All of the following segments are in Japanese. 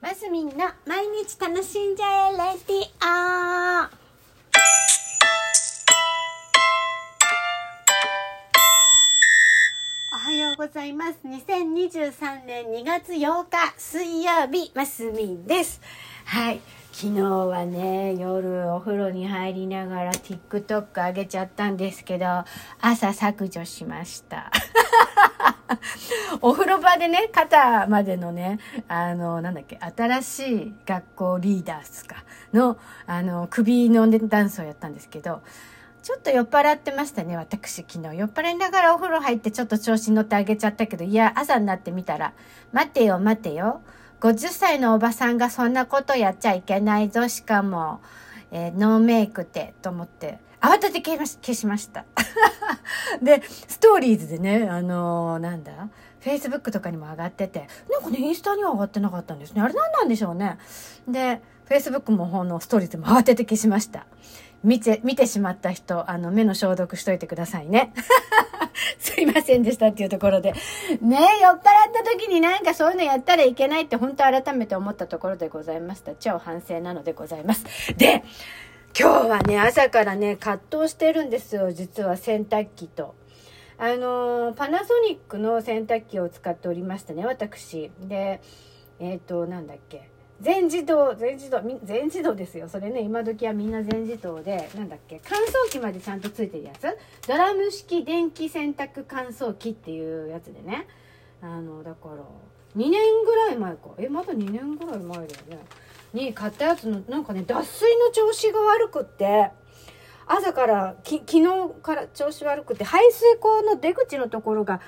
まずみんな毎日楽しんじゃえレディオおはようございます。2023年2月8日水曜日ますみです。はい。昨日はね夜お風呂に入りながら TikTok 上げちゃったんですけど朝削除しました。お風呂場でね、肩までのね、あの、なんだっけ、新しい学校リーダースか、の、あの、首のダンスをやったんですけど、ちょっと酔っ払ってましたね、私昨日。酔っ払いながらお風呂入ってちょっと調子に乗ってあげちゃったけど、いや、朝になってみたら、待てよ、待てよ。50歳のおばさんがそんなことやっちゃいけないぞ、しかも、えー、ノーメイクって、と思って、慌てて消しました。で、ストーリーズでね、あのー、なんだ？フェイスブックとかにも上がってて、なんかね、インスタには上がってなかったんですね。あれ何なんでしょうね。で、フェイスブックもほんのストーリーズも慌てて消しました。見て、見てしまった人、あの、目の消毒しといてくださいね。すいませんでしたっていうところで。ね酔っ払った時になんかそういうのやったらいけないって本当改めて思ったところでございました。超反省なのでございます。で、今日はね、朝からね、葛藤してるんですよ。実は洗濯機と。あのパナソニックの洗濯機を使っておりましたね、私。で、えっ、ー、と、なんだっけ。全自動、全自動、全自動ですよ。それね、今時はみんな全自動で、なんだっけ、乾燥機までちゃんとついてるやつドラム式電気洗濯乾燥機っていうやつでね。あの、だから、2年ぐらい前か。え、まだ2年ぐらい前だよね。に買ったやつの、なんかね、脱水の調子が悪くって、朝からき昨日から調子悪くて排水口の出口のところが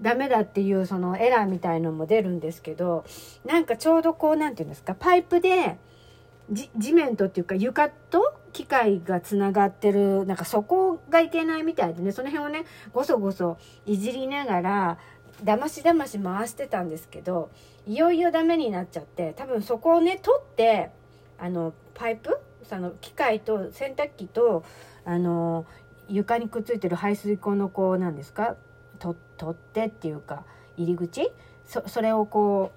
ダメだっていうそのエラーみたいのも出るんですけどなんかちょうどこう何て言うんですかパイプで地面とっていうか床と機械がつながってるなんかそこがいけないみたいでねその辺をねごそごそいじりながらだましだまし回してたんですけどいよいよダメになっちゃって多分そこをね取ってあのパイプその機械と洗濯機とあの床にくっついてる排水口のこうなんですか取ってっていうか入り口そそれをこ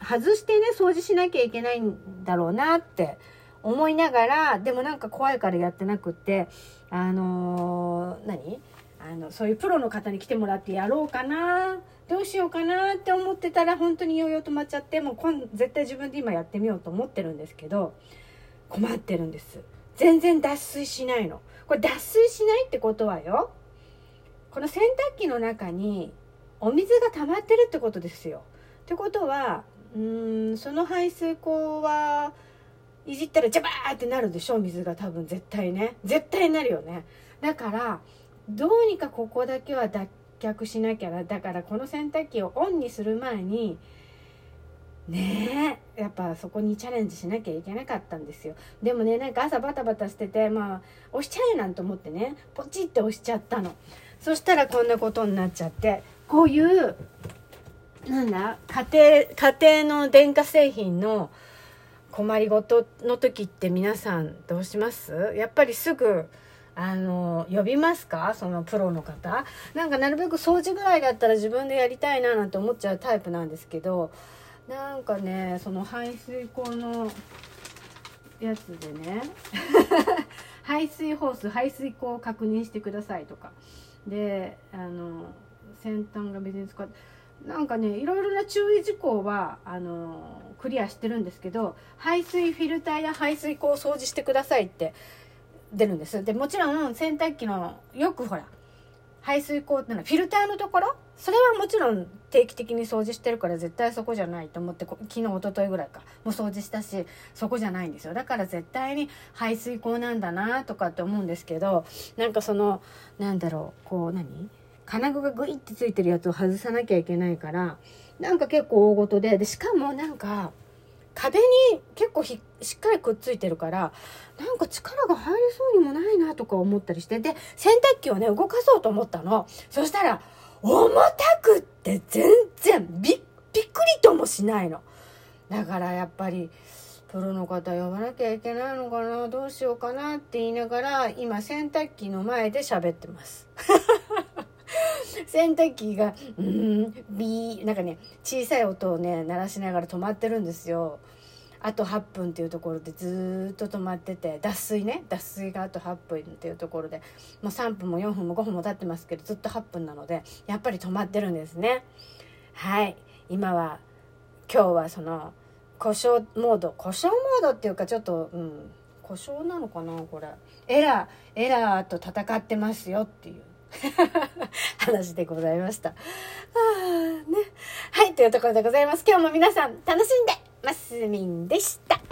う外してね掃除しなきゃいけないんだろうなって思いながらでもなんか怖いからやってなくってあのー、何？あのそういうプロの方に来てもらってやろうかなどうしようかなって思ってたら本当にようよう止まっちゃってもう今絶対自分で今やってみようと思ってるんですけど困ってるんです。全然脱水しないの。これ脱水しないってことはよ。この洗濯機の中にお水が溜まってるってことですよ。ってことはうーんその排水口はいじったらジャバーってなるでしょ水が多分。絶対ね。絶対なるよね。だからどうにかここだけは脱却しなきゃだからこの洗濯機をオンにする前にねえやっぱそこにチャレンジしなきゃいけなかったんですよ。でもねなんか朝バタバタしててまあ押しちゃえなんて思ってねポチって押しちゃったの。そしたらこんなことになっちゃってこういうなんだ家庭家庭の電化製品の困りごとの時って皆さんどうします？やっぱりすぐあの呼びますか？そのプロの方。なんかなるべく掃除ぐらいだったら自分でやりたいななんて思っちゃうタイプなんですけど。なんかねその排水口のやつでね。排水ホース排水口を確認してくださいとか。であの先端が別に使ってなんかねいろいろな注意事項はあのクリアしてるんですけど排水フィルターや排水口を掃除してくださいって出るんですでもちろん洗濯機のよくほら排水口ってのはフィルターのところ？それはもちろん定期的に掃除してるから絶対そこじゃないと思って昨日一昨日ぐらいかもう掃除したしそこじゃないんですよ。だから絶対に排水口なんだなとかって思うんですけどなんかそのなんだろうこう何？金具がグイってついてるやつを外さなきゃいけないからなんか結構大ごとででしかもなんか壁に結構しっかりくっついてるからなんか力が入りそうにもないなとか思ったりしてで洗濯機をね動かそうと思ったの。そしたら重たくって全然びっびっくりともしないの。だからやっぱりプロの方呼ばなきゃいけないのかなどうしようかなって言いながら今洗濯機の前で喋ってます。洗濯機が、うん、ビー、なんかね、小さい音をね、鳴らしながら止まってるんですよ。あと8分っていうところでずっと止まってて脱水ね。脱水があと8分っていうところで。もう3分も4分も5分も経ってますけどずっと8分なのでやっぱり止まってるんですね。はい。今は今日はその故障モード。故障モードっていうかちょっとうん故障なのかなこれ。エラーエラーと戦ってますよっていう。話でございました。はあ、ね。はい、というところでございます。今日も皆さん楽しんでますみんでした。